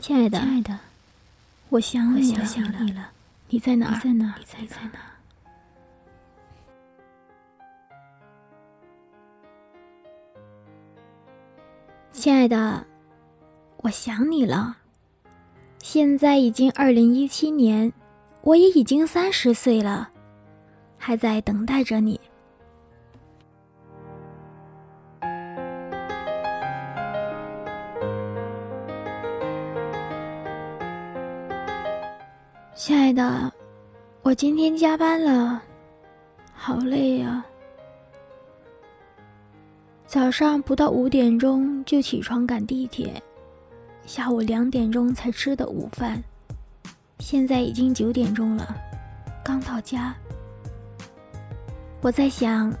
亲爱的，亲爱的，我想你了，你了，你在哪儿？你在哪儿？你在你在哪儿？亲爱的，我想你了。现在已经二零一七年，我也已经三十岁了，还在等待着你。亲爱的，我今天加班了，好累呀、早上不到五点钟就起床赶地铁，下午两点钟才吃的午饭，现在已经九点钟了，刚到家。我在想，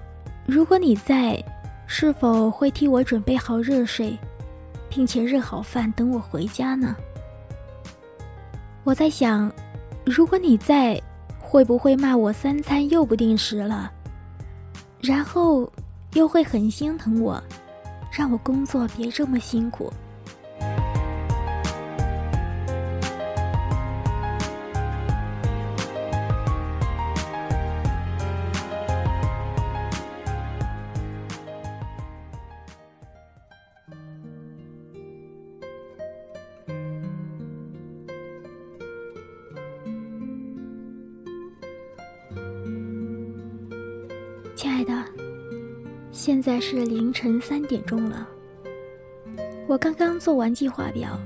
如果你在，是否会替我准备好热水，并且热好饭等我回家呢？我在想，如果你在，会不会骂我三餐又不定时了？然后又会很心疼我，让我工作别这么辛苦。亲爱的，现在是凌晨三点钟了。我刚刚做完计划表。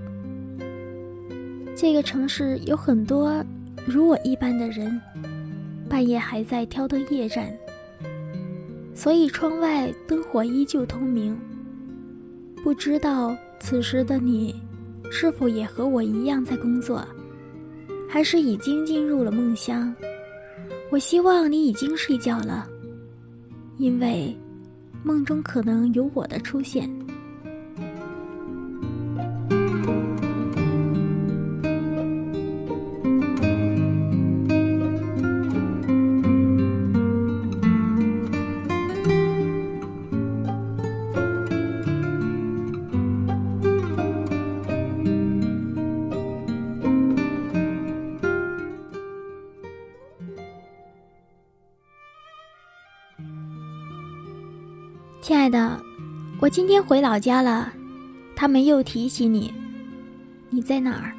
这个城市有很多如我一般的人，半夜还在挑灯夜战，所以窗外灯火依旧通明。不知道此时的你，是否也和我一样在工作，还是已经进入了梦乡？我希望你已经睡觉了。因为梦中可能有我的出现。今天回老家了，他们又提起你，你在哪儿？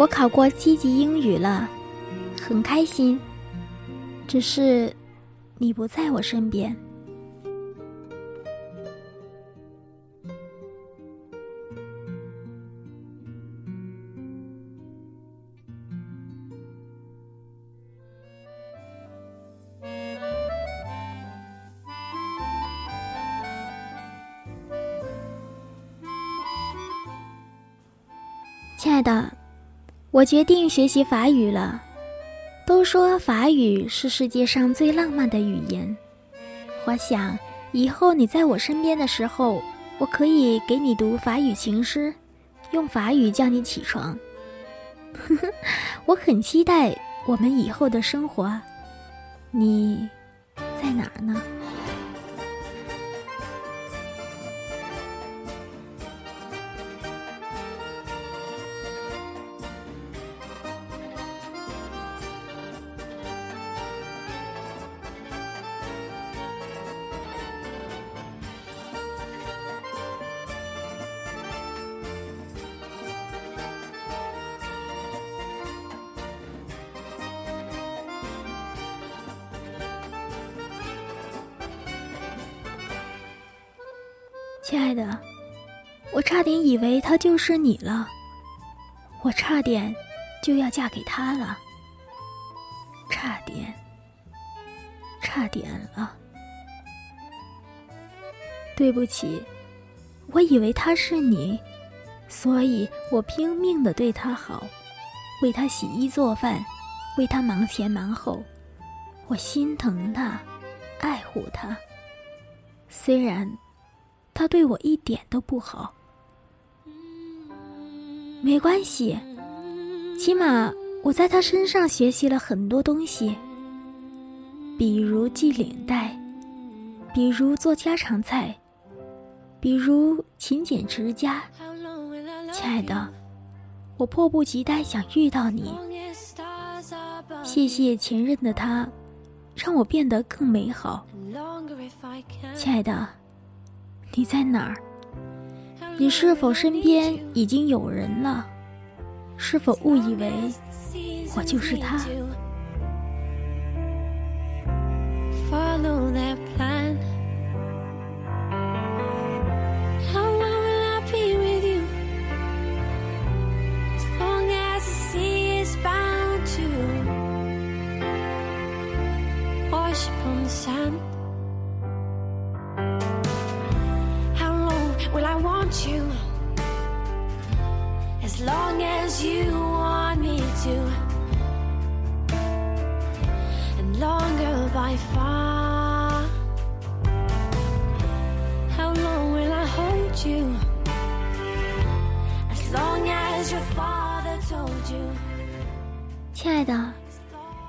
我考过七级英语了，很开心。只是你不在我身边。我决定学习法语了。都说法语是世界上最浪漫的语言，我想以后你在我身边的时候，我可以给你读法语情诗，用法语叫你起床。呵呵，我很期待我们以后的生活。你在哪儿呢？亲爱的，我差点以为他就是你了，我差点就要嫁给他了，差点，差点了。对不起，我以为他是你，所以我拼命的对他好，为他洗衣做饭，为他忙前忙后。我心疼他，爱护他。虽然他对我一点都不好，没关系，起码我在他身上学习了很多东西，比如系领带，比如做家常菜，比如勤俭持家。亲爱的，我迫不及待想遇到你。谢谢前任的他，让我变得更美好。亲爱的，你在哪儿？你是否身边已经有人了？是否误以为我就是他？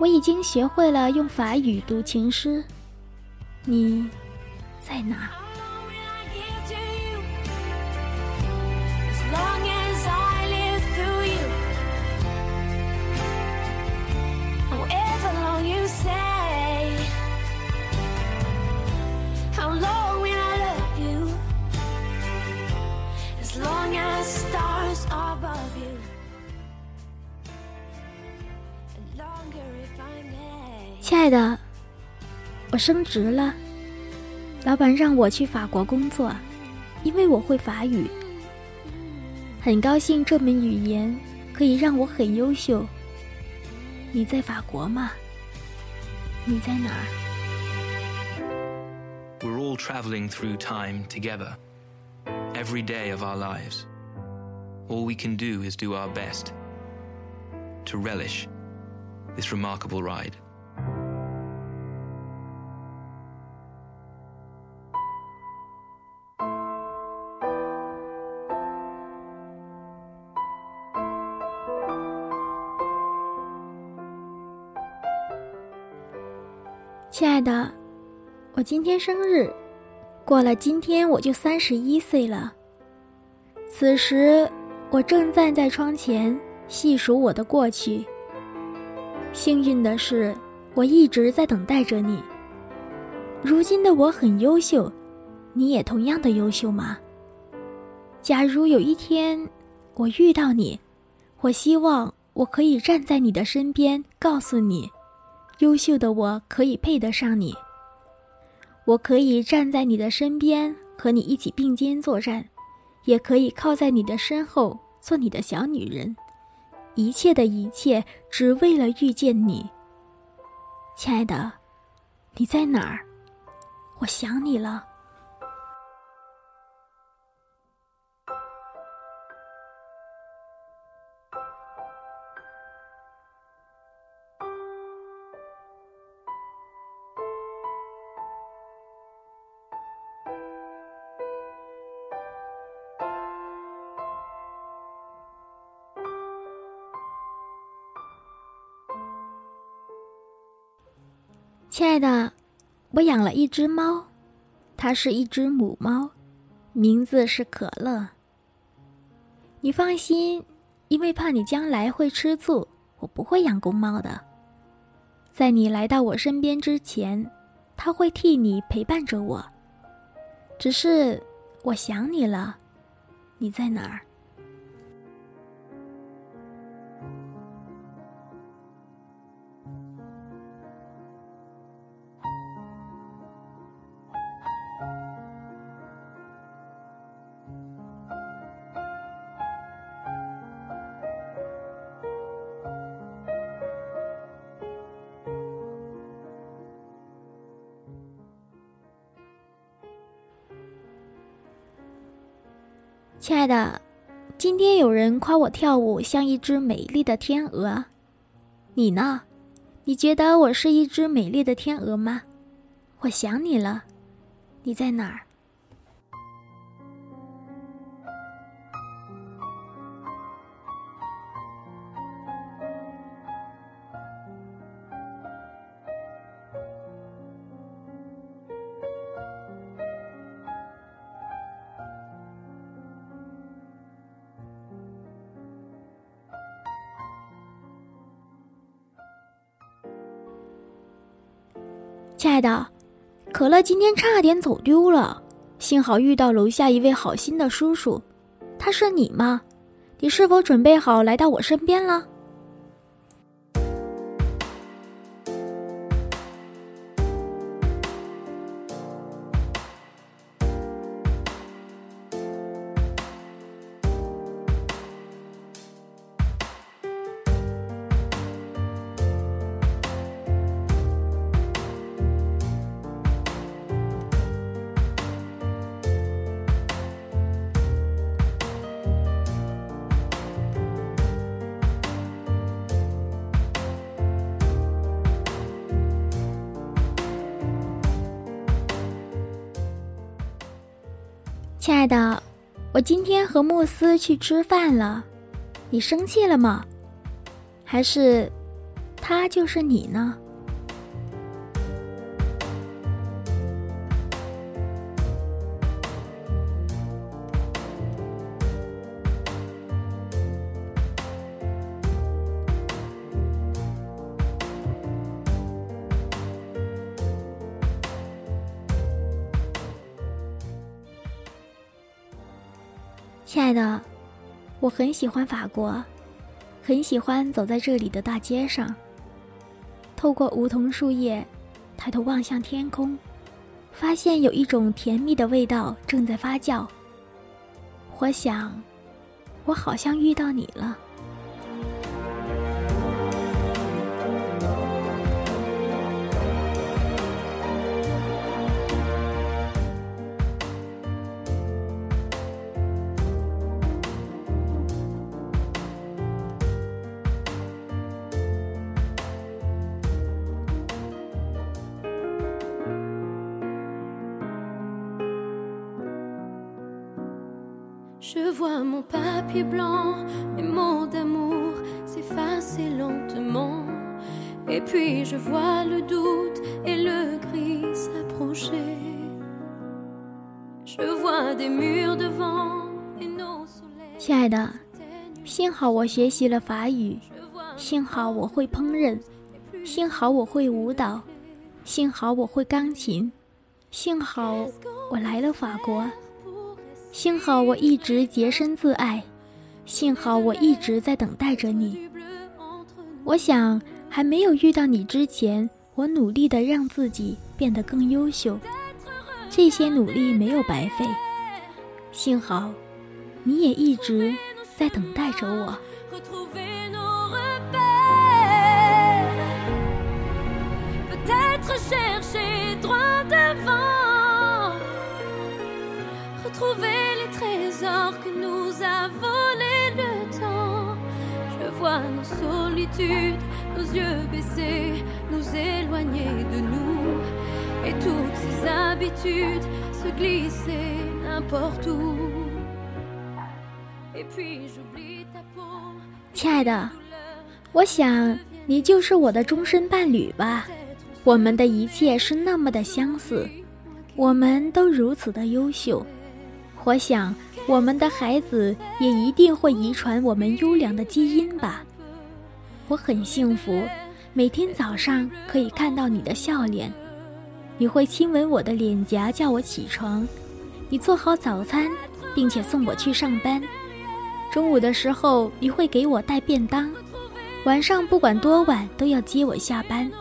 我已经学会了用法语读情诗。你在哪？亲爱的，我升职了，老板让我去法国工作，因为我会法语。很高兴这门语言可以让我很优秀。你在法国吗？你在哪儿？We're all traveling through time together, every day of our lives. All we can do is do our best to relish this remarkable ride. 亲爱的，我今天生日，过了今天我就三十一岁了。此时，我正站在窗前细数我的过去。幸运的是，我一直在等待着你。如今的我很优秀，你也同样的优秀吗？假如有一天我遇到你，我希望我可以站在你的身边，告诉你。优秀的我可以配得上你，我可以站在你的身边和你一起并肩作战，也可以靠在你的身后做你的小女人，一切的一切只为了遇见你。亲爱的，你在哪儿？我想你了。亲爱的，我养了一只猫，它是一只母猫，名字是可乐。你放心，因为怕你将来会吃醋，我不会养公猫的。在你来到我身边之前，它会替你陪伴着我。只是我想你了，你在哪儿？亲爱的，今天有人夸我跳舞像一只美丽的天鹅，你呢？你觉得我是一只美丽的天鹅吗？我想你了，你在哪儿？亲爱的，可乐今天差点走丢了，幸好遇到楼下一位好心的叔叔。他是你吗？你是否准备好来到我身边了？亲爱的，我今天和慕斯去吃饭了，你生气了吗？还是，他就是你呢？我很喜欢法国，很喜欢走在这里的大街上。透过梧桐树叶，抬头望向天空，发现有一种甜蜜的味道正在发酵。我想，我好像遇到你了。Je vois mon papier blanc, mes mots d'amour s'effacer lentement. Et puis je vois le doute et le gris s'approcher. Je vois des murs devant et nos soleils. 亲爱的，幸好我学习了法语，幸好我会烹饪，幸好我会舞蹈，幸好我会钢琴，幸好我来了法国。幸好我一直洁身自爱，幸好我一直在等待着你。我想还没有遇到你之前，我努力的让自己变得更优秀，这些努力没有白费。幸好，你也一直在等待着我。Je vois nos solitudes, nos yeux baissés, nous éloigner de nous. Et toutes ces habitudes se glisser n'importe où. Et puis j'oublie ta peau. 亲爱的，我想你就是我的终身伴侣吧。我们的一切是那么的相似，我们都如此的优秀。我想。我们的孩子也一定会遗传我们优良的基因吧。我很幸福，每天早上可以看到你的笑脸。你会亲吻我的脸颊，叫我起床。你做好早餐，并且送我去上班。中午的时候，你会给我带便当。晚上不管多晚都要接我下班。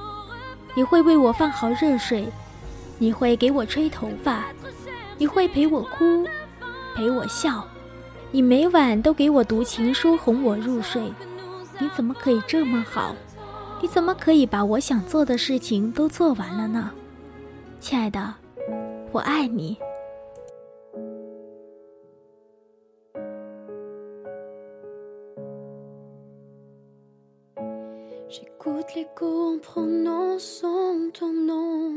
你会为我放好热水。你会给我吹头发。你会陪我哭。陪我笑，你每晚都给我读情书哄我入睡，你怎么可以这么好？你怎么可以把我想做的事情都做完了呢？亲爱的，我爱你。J'écoute l'écho en prononçant ton nom,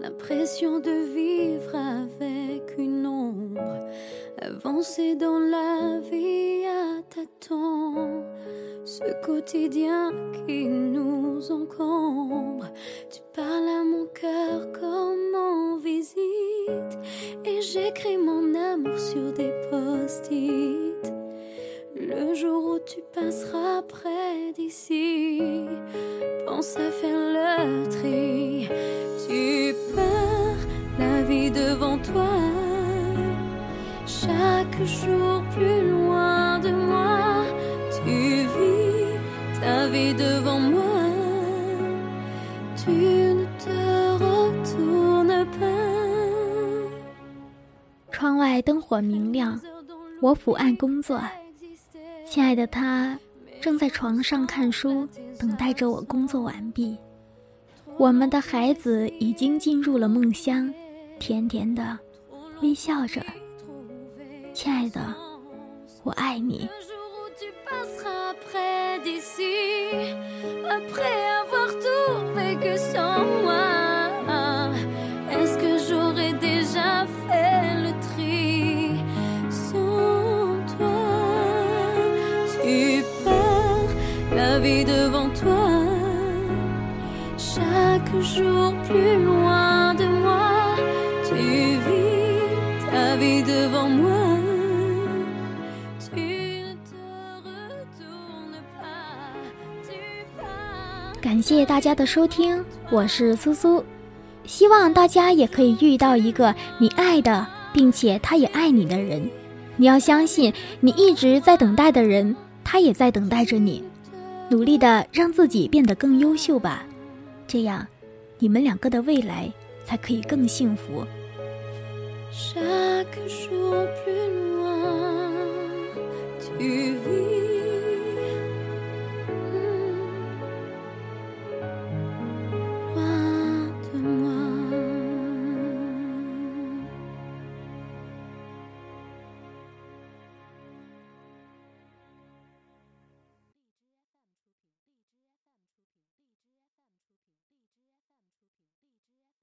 l'impression de vivre avec une ombre, avancer dans la vie à tâtons, ce quotidien qui nous encombre. Tu parles à mon cœur comme en visite, et j'écris mon amour sur des post-it. Le jour où tu passeras près d'ici, pense à faire le tri. Tu pars la vie devant toi, chaque jour plus loin de moi. Tu vis ta vie devant moi, tu ne te retournes pas. 窗外灯火明亮，我伏案工作。 亲爱的他，正在床上看书，等待着我工作完毕。我们的孩子已经进入了梦乡，甜甜的微笑着。亲爱的，我爱你。Devant toi chaque jour plus loin de moi tu vis ta vie devant moi tu ne te retournes pas tu pars 感谢大家的收听，我是苏苏，希望大家也可以遇到一个你爱的，并且他也爱你的人。你要相信，你一直在等待的人，他也在等待着你。努力的让自己变得更优秀吧，这样，你们两个的未来才可以更幸福。Chaque jour plus loin, tu vis